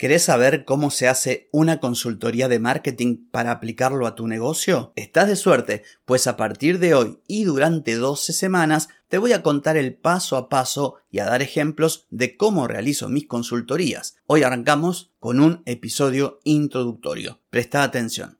¿Querés saber cómo se hace una consultoría de marketing para aplicarlo a tu negocio? Estás de suerte, pues a partir de hoy y durante 12 semanas te voy a contar el paso a paso y a dar ejemplos de cómo realizo mis consultorías. Hoy arrancamos con un episodio introductorio. Presta atención.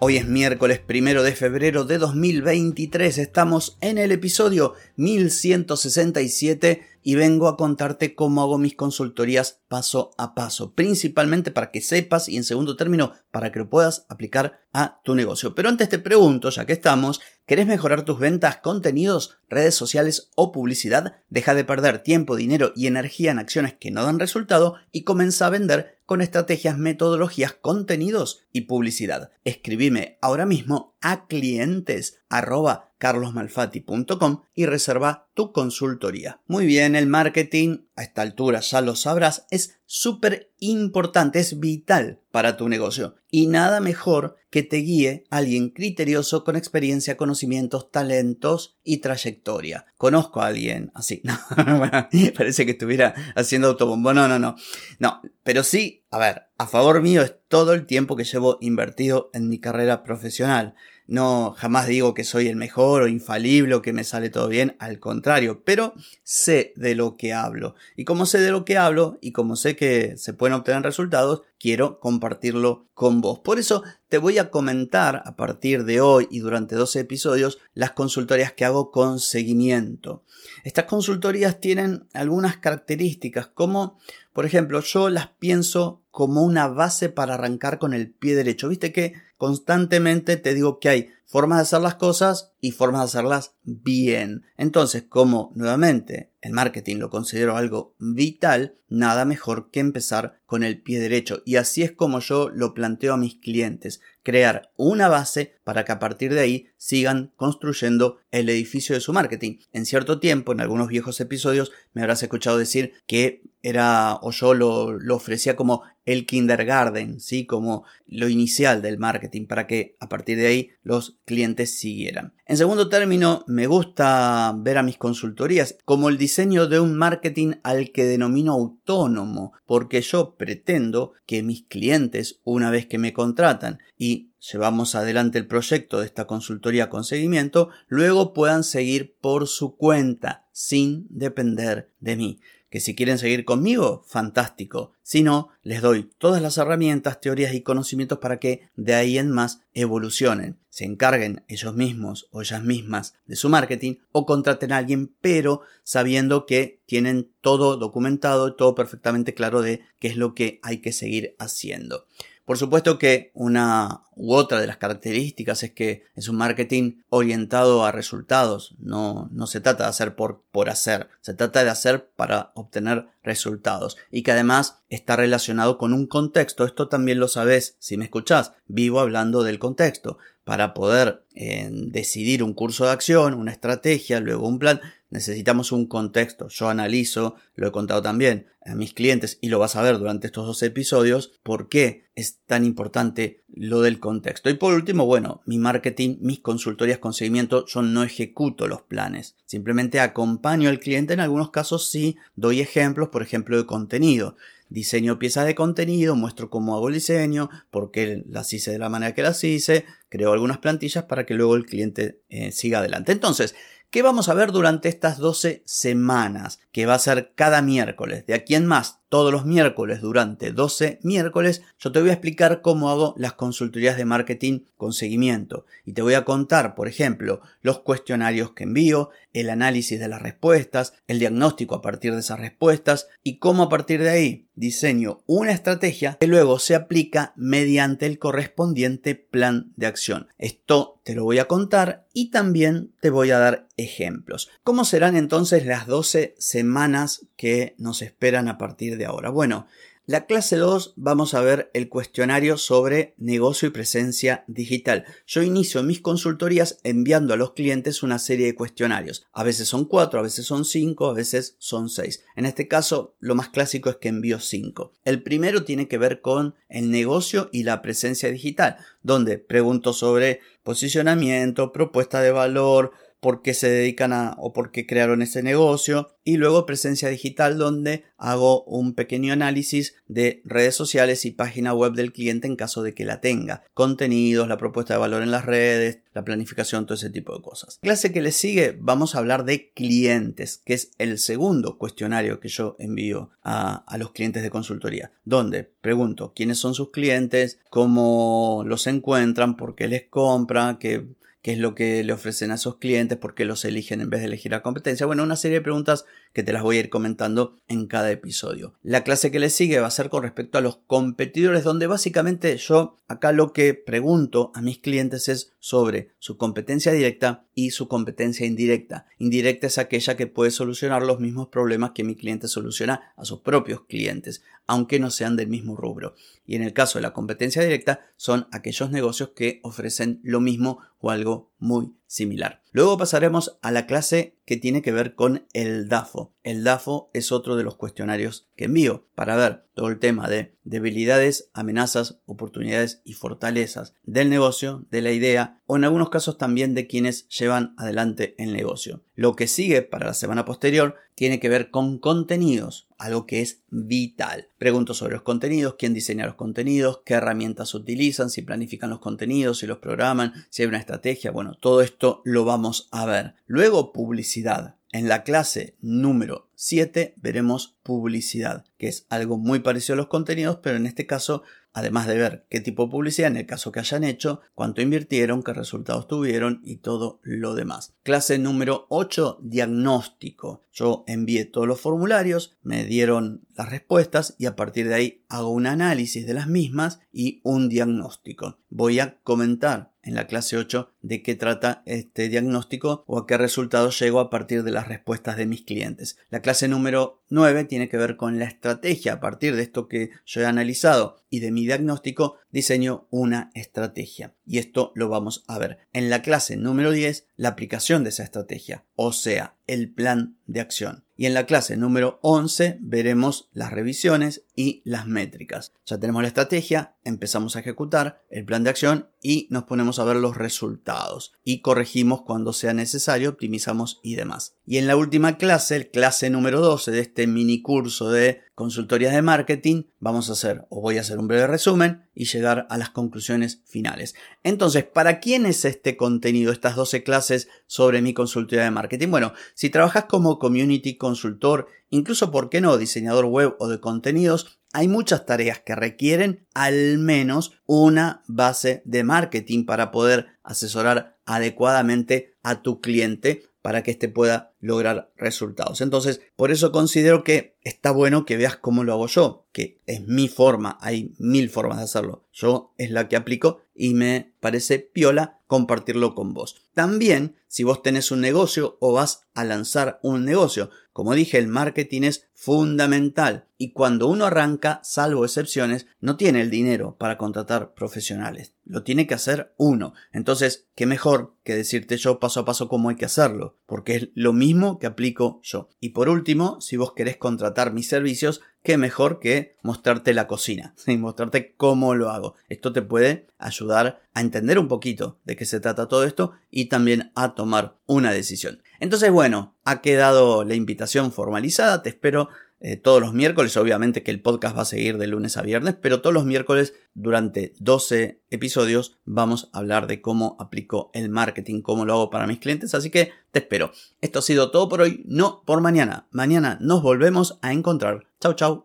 Hoy es miércoles primero de febrero de 2023. Estamos en el episodio 1167 y vengo a contarte cómo hago mis consultorías paso a paso, principalmente para que sepas y en segundo término para que lo puedas aplicar a tu negocio. Pero antes te pregunto, ya que estamos, ¿querés mejorar tus ventas, contenidos, redes sociales o publicidad? Deja de perder tiempo, dinero y energía en acciones que no dan resultado y comienza a vender con estrategias, metodologías, contenidos y publicidad. Escribime ahora mismo a clientes arroba carlosmalfati.com y reserva tu consultoría. Muy bien, el marketing, a esta altura ya lo sabrás, es súper importante, es vital para tu negocio. Y nada mejor que te guíe alguien criterioso con experiencia, conocimientos, talentos y trayectoria. Conozco a alguien así. parece que estuviera haciendo autobombo. No, no, no. No, pero sí, a ver, a favor mío es todo el tiempo que llevo invertido en mi carrera profesional. No, jamás digo que soy el mejor o infalible o que me sale todo bien, al contrario, pero sé de lo que hablo. Y como sé de lo que hablo y como sé que se pueden obtener resultados, quiero compartirlo con vos. Por eso te voy a comentar a partir de hoy y durante 12 episodios las consultorías que hago con seguimiento. Estas consultorías tienen algunas características como, por ejemplo, yo las pienso como una base para arrancar con el pie derecho. Viste que constantemente te digo que hay formas de hacer las cosas y formas de hacerlas bien. Entonces, como nuevamente el marketing lo considero algo vital, nada mejor que empezar con el pie derecho. Y así es como yo lo planteo a mis clientes. Crear una base para que a partir de ahí sigan construyendo el edificio de su marketing. En cierto tiempo, en algunos viejos episodios, me habrás escuchado decir que era o yo lo, lo ofrecía como el kindergarten, ¿sí? como lo inicial del marketing, para que a partir de ahí los clientes siguieran. En segundo término, me gusta ver a mis consultorías como el diseño de un marketing al que denomino autónomo, porque yo pretendo que mis clientes, una vez que me contratan y llevamos adelante el proyecto de esta consultoría con seguimiento, luego puedan seguir por su cuenta, sin depender de mí que si quieren seguir conmigo, fantástico. Si no, les doy todas las herramientas, teorías y conocimientos para que de ahí en más evolucionen, se encarguen ellos mismos o ellas mismas de su marketing o contraten a alguien, pero sabiendo que tienen todo documentado, todo perfectamente claro de qué es lo que hay que seguir haciendo. Por supuesto que una u otra de las características es que es un marketing orientado a resultados. No, no se trata de hacer por, por hacer, se trata de hacer para obtener resultados. Y que además está relacionado con un contexto. Esto también lo sabes si me escuchás. Vivo hablando del contexto. Para poder eh, decidir un curso de acción, una estrategia, luego un plan, necesitamos un contexto. Yo analizo, lo he contado también a mis clientes y lo vas a ver durante estos dos episodios, por qué es tan importante lo del contexto. Y por último, bueno, mi marketing, mis consultorías con seguimiento, yo no ejecuto los planes. Simplemente acompaño al cliente. En algunos casos sí doy ejemplos, por ejemplo, de contenido. Diseño piezas de contenido, muestro cómo hago el diseño, por qué las hice de la manera que las hice, creo algunas plantillas para que luego el cliente eh, siga adelante. Entonces, ¿Qué vamos a ver durante estas 12 semanas? Que va a ser cada miércoles. De aquí en más, todos los miércoles durante 12 miércoles, yo te voy a explicar cómo hago las consultorías de marketing con seguimiento. Y te voy a contar, por ejemplo, los cuestionarios que envío, el análisis de las respuestas, el diagnóstico a partir de esas respuestas y cómo a partir de ahí diseño una estrategia que luego se aplica mediante el correspondiente plan de acción. Esto te lo voy a contar y también te voy a dar ejemplos. ¿Cómo serán entonces las 12 semanas que nos esperan a partir de ahora? Bueno, la clase 2 vamos a ver el cuestionario sobre negocio y presencia digital. Yo inicio mis consultorías enviando a los clientes una serie de cuestionarios. A veces son 4, a veces son 5, a veces son 6. En este caso, lo más clásico es que envío 5. El primero tiene que ver con el negocio y la presencia digital, donde pregunto sobre posicionamiento, propuesta de valor, por qué se dedican a o por qué crearon ese negocio y luego presencia digital donde hago un pequeño análisis de redes sociales y página web del cliente en caso de que la tenga, contenidos, la propuesta de valor en las redes, la planificación, todo ese tipo de cosas. Clase que le sigue vamos a hablar de clientes, que es el segundo cuestionario que yo envío a, a los clientes de consultoría, donde pregunto quiénes son sus clientes, cómo los encuentran, por qué les compran, qué qué es lo que le ofrecen a esos clientes, por qué los eligen en vez de elegir a competencia. Bueno, una serie de preguntas que te las voy a ir comentando en cada episodio. La clase que le sigue va a ser con respecto a los competidores, donde básicamente yo acá lo que pregunto a mis clientes es sobre su competencia directa y su competencia indirecta. Indirecta es aquella que puede solucionar los mismos problemas que mi cliente soluciona a sus propios clientes, aunque no sean del mismo rubro. Y en el caso de la competencia directa son aquellos negocios que ofrecen lo mismo o algo muy similar. Luego pasaremos a la clase que tiene que ver con el DAFO. El DAFO es otro de los cuestionarios que envío para ver todo el tema de debilidades, amenazas, oportunidades y fortalezas del negocio, de la idea o en algunos casos también de quienes llevan adelante el negocio. Lo que sigue para la semana posterior tiene que ver con contenidos, algo que es vital. Pregunto sobre los contenidos, quién diseña los contenidos, qué herramientas utilizan, si planifican los contenidos, si los programan, si hay una estrategia. Bueno, todo esto lo vamos a ver. Luego, publicidad. En la clase número 7 veremos publicidad, que es algo muy parecido a los contenidos, pero en este caso además de ver qué tipo de publicidad en el caso que hayan hecho, cuánto invirtieron, qué resultados tuvieron y todo lo demás. Clase número 8, diagnóstico. Yo envié todos los formularios, me dieron las respuestas y a partir de ahí hago un análisis de las mismas y un diagnóstico. Voy a comentar en la clase 8 de qué trata este diagnóstico o a qué resultados llego a partir de las respuestas de mis clientes. La clase número 9 tiene que ver con la estrategia. A partir de esto que yo he analizado y de mi diagnóstico, diseño una estrategia. Y esto lo vamos a ver en la clase número 10, la aplicación de esa estrategia, o sea, el plan de acción. Y en la clase número 11 veremos las revisiones y las métricas. Ya tenemos la estrategia, empezamos a ejecutar el plan de acción y nos ponemos a ver los resultados. Y corregimos cuando sea necesario, optimizamos y demás. Y en la última clase, clase número 12 de este mini curso de consultorías de marketing, vamos a hacer o voy a hacer un breve resumen y llegar a las conclusiones finales. Entonces, ¿para quién es este contenido, estas 12 clases sobre mi consultoría de marketing? Bueno, si trabajas como community consultor, incluso, ¿por qué no?, diseñador web o de contenidos, hay muchas tareas que requieren al menos una base de marketing para poder asesorar adecuadamente a tu cliente para que éste pueda lograr resultados. Entonces, por eso considero que está bueno que veas cómo lo hago yo, que es mi forma, hay mil formas de hacerlo. Yo es la que aplico y me parece piola compartirlo con vos. También, si vos tenés un negocio o vas a lanzar un negocio, como dije, el marketing es fundamental y cuando uno arranca, salvo excepciones, no tiene el dinero para contratar profesionales. Lo tiene que hacer uno. Entonces, qué mejor que decirte yo paso a paso cómo hay que hacerlo, porque es lo mismo que aplico yo. Y por último, si vos querés contratar mis servicios, qué mejor que mostrarte la cocina, y mostrarte cómo lo hago. Esto te puede ayudar a entender un poquito de qué se trata todo esto y también a tomar una decisión. Entonces, bueno, ha quedado la invitación formalizada, te espero eh, todos los miércoles, obviamente que el podcast va a seguir de lunes a viernes, pero todos los miércoles durante 12 episodios vamos a hablar de cómo aplico el marketing, cómo lo hago para mis clientes, así que te espero. Esto ha sido todo por hoy, no por mañana. Mañana nos volvemos a encontrar. Chau, chau.